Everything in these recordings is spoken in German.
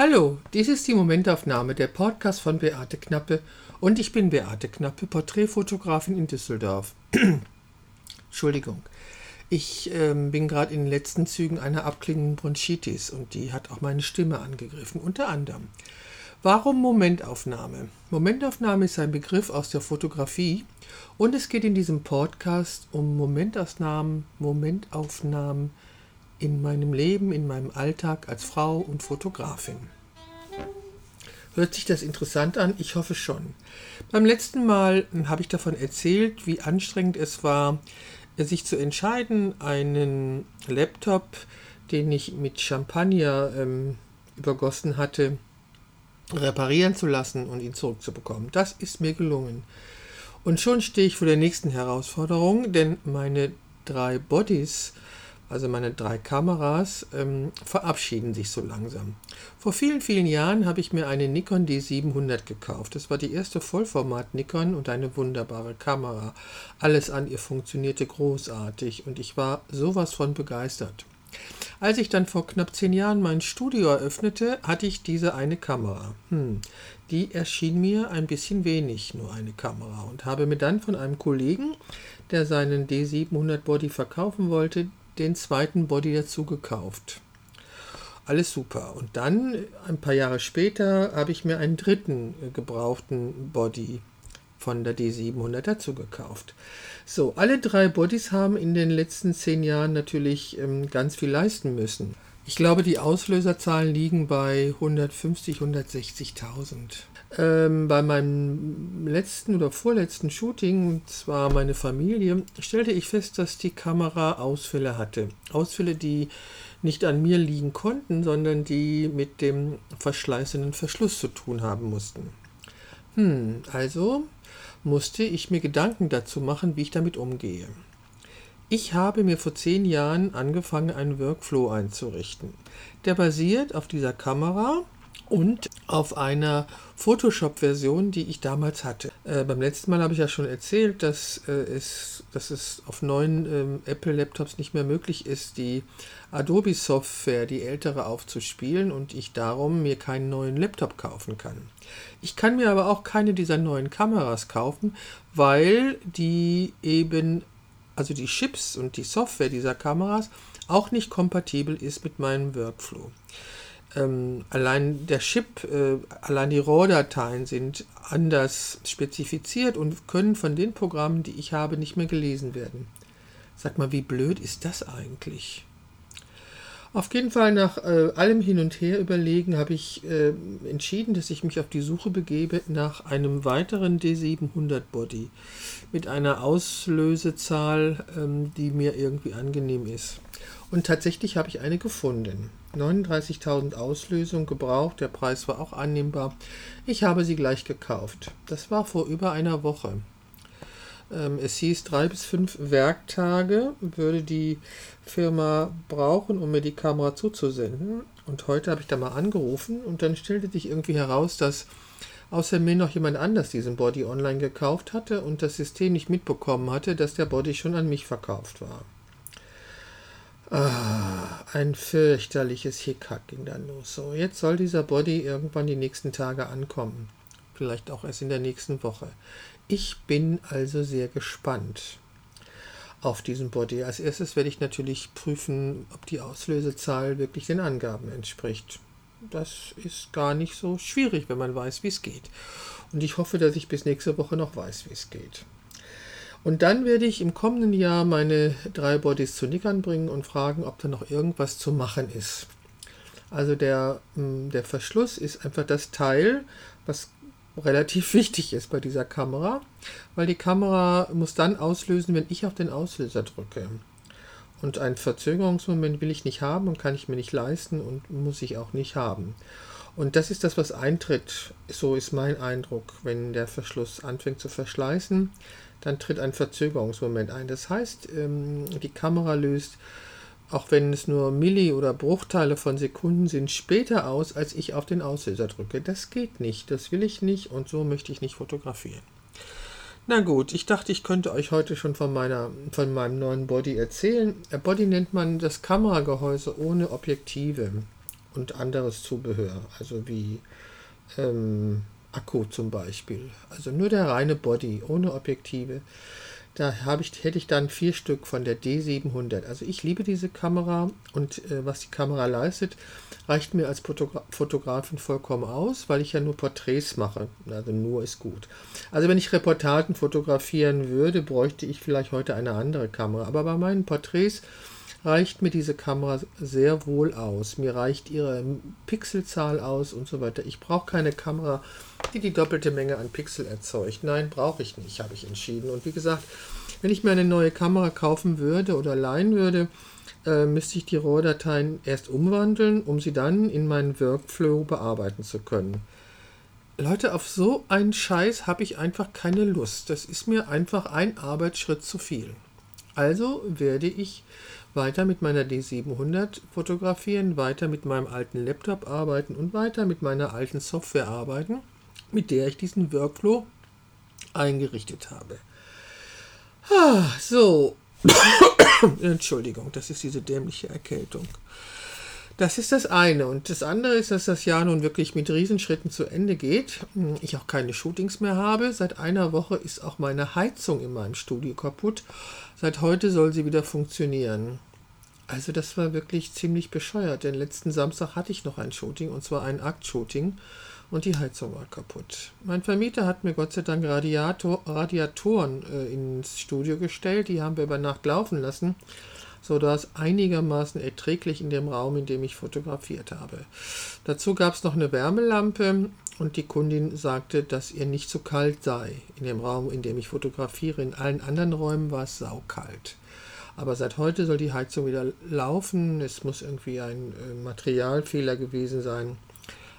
Hallo, dies ist die Momentaufnahme, der Podcast von Beate Knappe und ich bin Beate Knappe, Porträtfotografin in Düsseldorf. Entschuldigung. Ich ähm, bin gerade in den letzten Zügen einer abklingenden Bronchitis und die hat auch meine Stimme angegriffen, unter anderem. Warum Momentaufnahme? Momentaufnahme ist ein Begriff aus der Fotografie und es geht in diesem Podcast um Momentaufnahmen, Momentaufnahmen in meinem Leben, in meinem Alltag als Frau und Fotografin. Hört sich das interessant an? Ich hoffe schon. Beim letzten Mal habe ich davon erzählt, wie anstrengend es war, sich zu entscheiden, einen Laptop, den ich mit Champagner ähm, übergossen hatte, reparieren zu lassen und ihn zurückzubekommen. Das ist mir gelungen. Und schon stehe ich vor der nächsten Herausforderung, denn meine drei Bodies, also meine drei Kameras, ähm, verabschieden sich so langsam. Vor vielen, vielen Jahren habe ich mir eine Nikon D700 gekauft. Das war die erste Vollformat-Nikon und eine wunderbare Kamera. Alles an ihr funktionierte großartig und ich war sowas von begeistert. Als ich dann vor knapp zehn Jahren mein Studio eröffnete, hatte ich diese eine Kamera. Hm, die erschien mir ein bisschen wenig, nur eine Kamera, und habe mir dann von einem Kollegen, der seinen D700 Body verkaufen wollte, den zweiten Body dazu gekauft. Alles super. Und dann, ein paar Jahre später, habe ich mir einen dritten äh, gebrauchten Body von der D700 dazu gekauft. So, alle drei Bodies haben in den letzten zehn Jahren natürlich ähm, ganz viel leisten müssen. Ich glaube, die Auslöserzahlen liegen bei 150, 160.000. Ähm, bei meinem letzten oder vorletzten Shooting, zwar meine Familie, stellte ich fest, dass die Kamera Ausfälle hatte. Ausfälle, die nicht an mir liegen konnten, sondern die mit dem verschleißenden Verschluss zu tun haben mussten. Hm, also musste ich mir Gedanken dazu machen, wie ich damit umgehe. Ich habe mir vor zehn Jahren angefangen, einen Workflow einzurichten. Der basiert auf dieser Kamera und auf einer Photoshop-Version, die ich damals hatte. Äh, beim letzten Mal habe ich ja schon erzählt, dass, äh, es, dass es auf neuen ähm, Apple-Laptops nicht mehr möglich ist, die Adobe-Software, die ältere, aufzuspielen und ich darum mir keinen neuen Laptop kaufen kann. Ich kann mir aber auch keine dieser neuen Kameras kaufen, weil die eben, also die Chips und die Software dieser Kameras auch nicht kompatibel ist mit meinem Workflow ähm, allein der Chip, äh, allein die RAW-Dateien sind anders spezifiziert und können von den Programmen, die ich habe, nicht mehr gelesen werden. Sag mal, wie blöd ist das eigentlich? Auf jeden Fall nach äh, allem Hin und Her überlegen habe ich äh, entschieden, dass ich mich auf die Suche begebe nach einem weiteren D700 Body mit einer Auslösezahl, ähm, die mir irgendwie angenehm ist. Und tatsächlich habe ich eine gefunden. 39.000 Auslösungen gebraucht, der Preis war auch annehmbar. Ich habe sie gleich gekauft. Das war vor über einer Woche. Ähm, es hieß, drei bis fünf Werktage würde die Firma brauchen, um mir die Kamera zuzusenden. Und heute habe ich da mal angerufen und dann stellte sich irgendwie heraus, dass außer mir noch jemand anders diesen Body online gekauft hatte und das System nicht mitbekommen hatte, dass der Body schon an mich verkauft war. Ah, ein fürchterliches Hickhack ging dann los. So, jetzt soll dieser Body irgendwann die nächsten Tage ankommen. Vielleicht auch erst in der nächsten Woche. Ich bin also sehr gespannt auf diesen Body. Als erstes werde ich natürlich prüfen, ob die Auslösezahl wirklich den Angaben entspricht. Das ist gar nicht so schwierig, wenn man weiß, wie es geht. Und ich hoffe, dass ich bis nächste Woche noch weiß, wie es geht. Und dann werde ich im kommenden Jahr meine drei Bodies zu Nikon bringen und fragen, ob da noch irgendwas zu machen ist. Also der, hm, der Verschluss ist einfach das Teil, was relativ wichtig ist bei dieser Kamera, weil die Kamera muss dann auslösen, wenn ich auf den Auslöser drücke. Und einen Verzögerungsmoment will ich nicht haben und kann ich mir nicht leisten und muss ich auch nicht haben. Und das ist das, was eintritt. So ist mein Eindruck, wenn der Verschluss anfängt zu verschleißen dann tritt ein Verzögerungsmoment ein. Das heißt, ähm, die Kamera löst, auch wenn es nur Milli- oder Bruchteile von Sekunden sind, später aus, als ich auf den Auslöser drücke. Das geht nicht, das will ich nicht und so möchte ich nicht fotografieren. Na gut, ich dachte, ich könnte euch heute schon von, meiner, von meinem neuen Body erzählen. Body nennt man das Kameragehäuse ohne Objektive. und anderes Zubehör, also wie ähm, Akku zum Beispiel. Also nur der reine Body, ohne Objektive. Da ich, hätte ich dann vier Stück von der D700. Also ich liebe diese Kamera und äh, was die Kamera leistet, reicht mir als Fotogra Fotografin vollkommen aus, weil ich ja nur Porträts mache. Also nur ist gut. Also wenn ich Reportagen fotografieren würde, bräuchte ich vielleicht heute eine andere Kamera. Aber bei meinen Porträts reicht mir diese Kamera sehr wohl aus. Mir reicht ihre Pixelzahl aus und so weiter. Ich brauche keine Kamera, die die doppelte Menge an Pixel erzeugt. Nein, brauche ich nicht, habe ich entschieden. Und wie gesagt, wenn ich mir eine neue Kamera kaufen würde oder leihen würde, äh, müsste ich die Rohdateien erst umwandeln, um sie dann in meinen Workflow bearbeiten zu können. Leute, auf so einen Scheiß habe ich einfach keine Lust. Das ist mir einfach ein Arbeitsschritt zu viel. Also werde ich weiter mit meiner D700 fotografieren, weiter mit meinem alten Laptop arbeiten und weiter mit meiner alten Software arbeiten, mit der ich diesen Workflow eingerichtet habe. Ah, so. Entschuldigung, das ist diese dämliche Erkältung. Das ist das eine. Und das andere ist, dass das Jahr nun wirklich mit Riesenschritten zu Ende geht. Ich auch keine Shootings mehr habe. Seit einer Woche ist auch meine Heizung in meinem Studio kaputt. Seit heute soll sie wieder funktionieren. Also das war wirklich ziemlich bescheuert, denn letzten Samstag hatte ich noch ein Shooting, und zwar ein Aktshooting, und die Heizung war kaputt. Mein Vermieter hat mir Gott sei Dank Radiator, Radiatoren äh, ins Studio gestellt, die haben wir über Nacht laufen lassen, sodass einigermaßen erträglich in dem Raum, in dem ich fotografiert habe. Dazu gab es noch eine Wärmelampe und die Kundin sagte, dass ihr nicht zu kalt sei in dem Raum, in dem ich fotografiere. In allen anderen Räumen war es saukalt. Aber seit heute soll die Heizung wieder laufen. Es muss irgendwie ein äh, Materialfehler gewesen sein.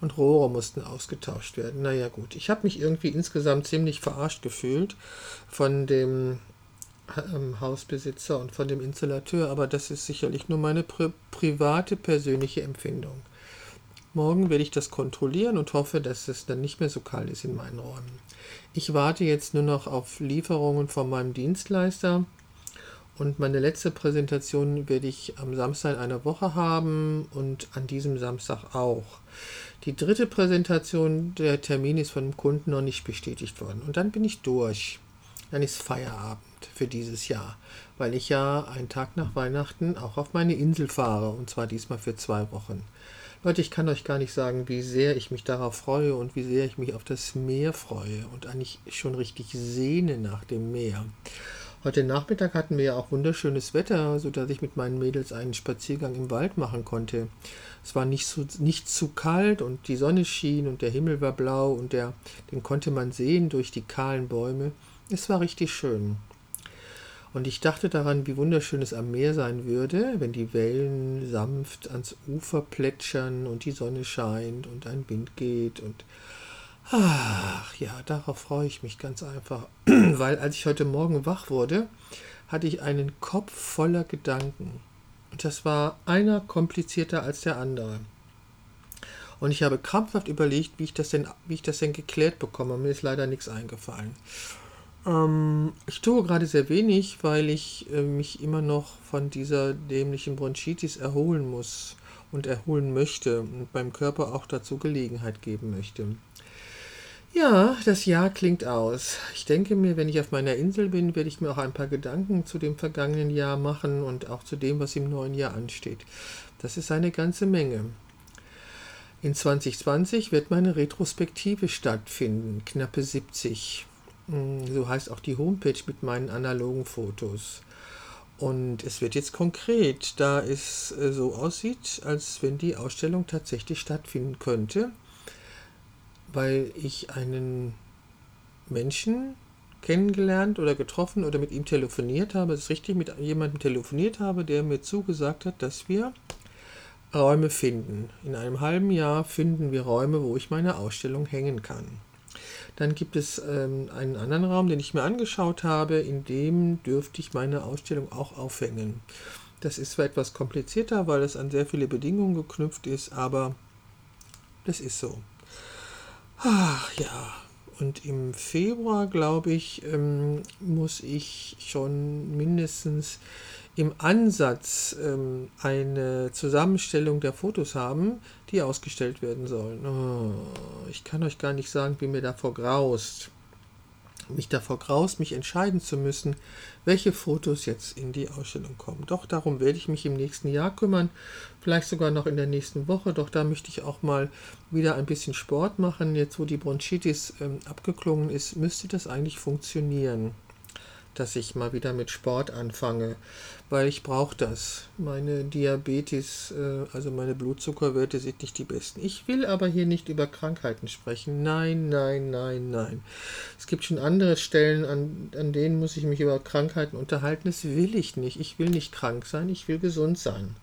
Und Rohre mussten ausgetauscht werden. Naja gut, ich habe mich irgendwie insgesamt ziemlich verarscht gefühlt von dem ähm, Hausbesitzer und von dem Installateur, aber das ist sicherlich nur meine pri private persönliche Empfindung. Morgen werde ich das kontrollieren und hoffe, dass es dann nicht mehr so kalt ist in meinen Räumen. Ich warte jetzt nur noch auf Lieferungen von meinem Dienstleister und meine letzte Präsentation werde ich am Samstag in einer Woche haben und an diesem Samstag auch. Die dritte Präsentation, der Termin ist von dem Kunden noch nicht bestätigt worden. Und dann bin ich durch. Dann ist Feierabend für dieses Jahr, weil ich ja einen Tag nach Weihnachten auch auf meine Insel fahre und zwar diesmal für zwei Wochen. Leute, ich kann euch gar nicht sagen, wie sehr ich mich darauf freue und wie sehr ich mich auf das Meer freue und eigentlich schon richtig sehne nach dem Meer. Heute Nachmittag hatten wir ja auch wunderschönes Wetter, sodass ich mit meinen Mädels einen Spaziergang im Wald machen konnte. Es war nicht, so, nicht zu kalt und die Sonne schien und der Himmel war blau und der, den konnte man sehen durch die kahlen Bäume. Es war richtig schön. Und ich dachte daran, wie wunderschön es am Meer sein würde, wenn die Wellen sanft ans Ufer plätschern und die Sonne scheint und ein Wind geht und Ach ja, darauf freue ich mich ganz einfach, weil als ich heute Morgen wach wurde, hatte ich einen Kopf voller Gedanken. Und das war einer komplizierter als der andere. Und ich habe krampfhaft überlegt, wie ich das denn, wie ich das denn geklärt bekomme. Mir ist leider nichts eingefallen. Ähm, ich tue gerade sehr wenig, weil ich äh, mich immer noch von dieser dämlichen Bronchitis erholen muss und erholen möchte und meinem Körper auch dazu Gelegenheit geben möchte. Ja, das Jahr klingt aus. Ich denke mir, wenn ich auf meiner Insel bin, werde ich mir auch ein paar Gedanken zu dem vergangenen Jahr machen und auch zu dem, was im neuen Jahr ansteht. Das ist eine ganze Menge. In 2020 wird meine Retrospektive stattfinden, knappe 70. Hm, so heißt auch die Homepage mit meinen analogen Fotos. Und es wird jetzt konkret, da es äh, so aussieht, als wenn die Ausstellung tatsächlich stattfinden könnte weil ich einen Menschen kennengelernt oder getroffen oder mit ihm telefoniert habe, es ist richtig, mit jemandem telefoniert habe, der mir zugesagt hat, dass wir Räume finden. In einem halben Jahr finden wir Räume, wo ich meine Ausstellung hängen kann. Dann gibt es ähm, einen anderen Raum, den ich mir angeschaut habe, in dem dürfte ich meine Ausstellung auch aufhängen. Das ist zwar etwas komplizierter, weil es an sehr viele Bedingungen geknüpft ist, aber das ist so. Ach ja, und im Februar, glaube ich, ähm, muss ich schon mindestens im Ansatz ähm, eine Zusammenstellung der Fotos haben, die ausgestellt werden sollen. Oh, ich kann euch gar nicht sagen, wie mir davor graust mich davor graust, mich entscheiden zu müssen, welche Fotos jetzt in die Ausstellung kommen. Doch darum werde ich mich im nächsten Jahr kümmern, vielleicht sogar noch in der nächsten Woche. Doch da möchte ich auch mal wieder ein bisschen Sport machen. Jetzt, wo die Bronchitis ähm, abgeklungen ist, müsste das eigentlich funktionieren dass ich mal wieder mit Sport anfange, weil ich brauche das. Meine Diabetes, äh, also meine Blutzuckerwerte sind nicht die besten. Ich will aber hier nicht über Krankheiten sprechen. Nein, nein, nein, nein. Es gibt schon andere Stellen, an, an denen muss ich mich über Krankheiten unterhalten. Das will ich nicht. Ich will nicht krank sein, ich will gesund sein.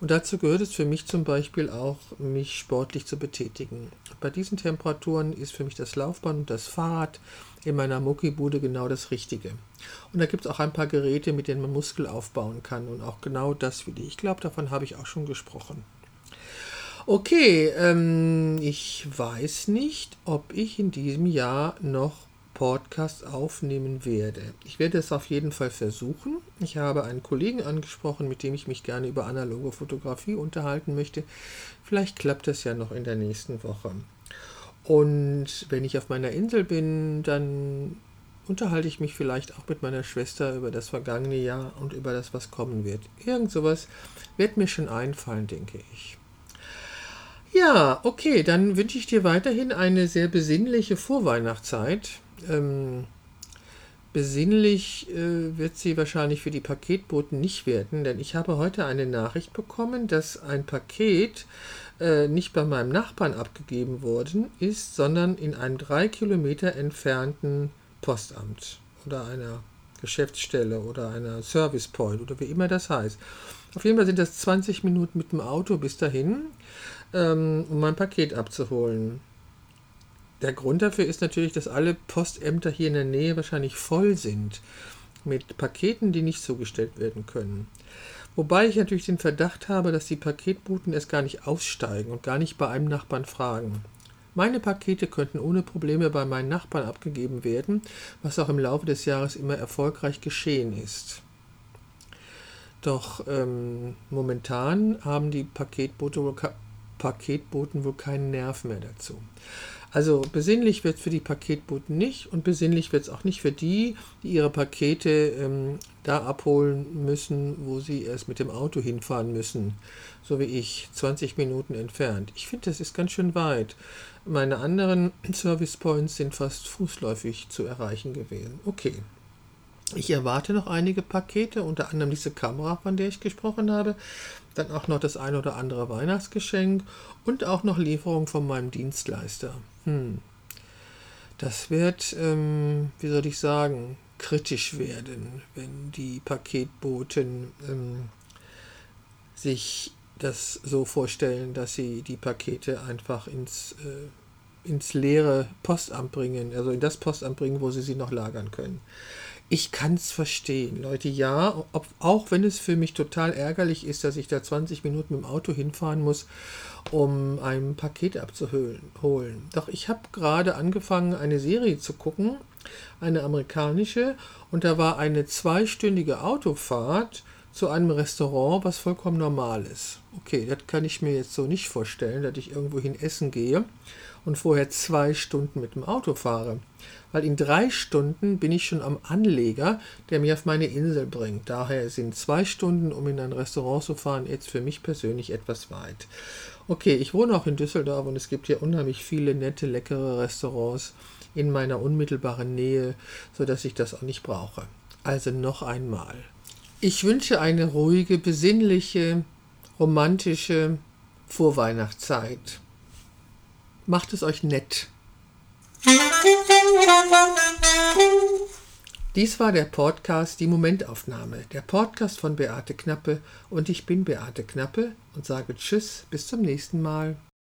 Und dazu gehört es für mich zum Beispiel auch, mich sportlich zu betätigen. Bei diesen Temperaturen ist für mich das Laufband und das Fahrrad in meiner Muckibude genau das Richtige. Und da gibt es auch ein paar Geräte, mit denen man Muskel aufbauen kann und auch genau das will ich. Ich glaube, davon habe ich auch schon gesprochen. Okay, ähm, ich weiß nicht, ob ich in diesem Jahr noch Podcast aufnehmen werde. Ich werde es auf jeden Fall versuchen. Ich habe einen Kollegen angesprochen, mit dem ich mich gerne über analoge Fotografie unterhalten möchte. Vielleicht klappt das ja noch in der nächsten Woche. Und wenn ich auf meiner Insel bin, dann unterhalte ich mich vielleicht auch mit meiner Schwester über das vergangene Jahr und über das, was kommen wird. Irgend sowas wird mir schon einfallen, denke ich. Ja, okay, dann wünsche ich dir weiterhin eine sehr besinnliche Vorweihnachtszeit. Ähm, besinnlich äh, wird sie wahrscheinlich für die Paketboten nicht werden, denn ich habe heute eine Nachricht bekommen, dass ein Paket äh, nicht bei meinem Nachbarn abgegeben worden ist, sondern in einem drei Kilometer entfernten Postamt oder einer Geschäftsstelle oder einer Service Point oder wie immer das heißt. Auf jeden Fall sind das 20 Minuten mit dem Auto bis dahin, ähm, um mein Paket abzuholen. Der Grund dafür ist natürlich, dass alle Postämter hier in der Nähe wahrscheinlich voll sind mit Paketen, die nicht zugestellt werden können. Wobei ich natürlich den Verdacht habe, dass die Paketboten erst gar nicht aussteigen und gar nicht bei einem Nachbarn fragen. Meine Pakete könnten ohne Probleme bei meinen Nachbarn abgegeben werden, was auch im Laufe des Jahres immer erfolgreich geschehen ist. Doch ähm, momentan haben die Paketbote wohl, Paketboten wohl keinen Nerv mehr dazu. Also besinnlich wird es für die Paketboten nicht und besinnlich wird es auch nicht für die, die ihre Pakete ähm, da abholen müssen, wo sie erst mit dem Auto hinfahren müssen, so wie ich, 20 Minuten entfernt. Ich finde, das ist ganz schön weit. Meine anderen Service Points sind fast fußläufig zu erreichen gewesen. Okay. Ich erwarte noch einige Pakete, unter anderem diese Kamera, von der ich gesprochen habe, dann auch noch das ein oder andere Weihnachtsgeschenk und auch noch Lieferung von meinem Dienstleister. Hm. Das wird, ähm, wie soll ich sagen, kritisch werden, wenn die Paketboten ähm, sich das so vorstellen, dass sie die Pakete einfach ins, äh, ins leere Postamt bringen, also in das Postamt bringen, wo sie sie noch lagern können. Ich kann es verstehen, Leute. Ja, ob, auch wenn es für mich total ärgerlich ist, dass ich da 20 Minuten mit dem Auto hinfahren muss, um ein Paket abzuholen. Doch ich habe gerade angefangen, eine Serie zu gucken, eine amerikanische, und da war eine zweistündige Autofahrt zu einem Restaurant, was vollkommen normal ist. Okay, das kann ich mir jetzt so nicht vorstellen, dass ich irgendwo hin essen gehe und vorher zwei Stunden mit dem Auto fahre. Weil in drei Stunden bin ich schon am Anleger, der mich auf meine Insel bringt. Daher sind zwei Stunden, um in ein Restaurant zu fahren, jetzt für mich persönlich etwas weit. Okay, ich wohne auch in Düsseldorf und es gibt hier unheimlich viele nette, leckere Restaurants in meiner unmittelbaren Nähe, sodass ich das auch nicht brauche. Also noch einmal. Ich wünsche eine ruhige, besinnliche, romantische Vorweihnachtszeit. Macht es euch nett. Dies war der Podcast Die Momentaufnahme, der Podcast von Beate Knappe und ich bin Beate Knappe und sage Tschüss, bis zum nächsten Mal.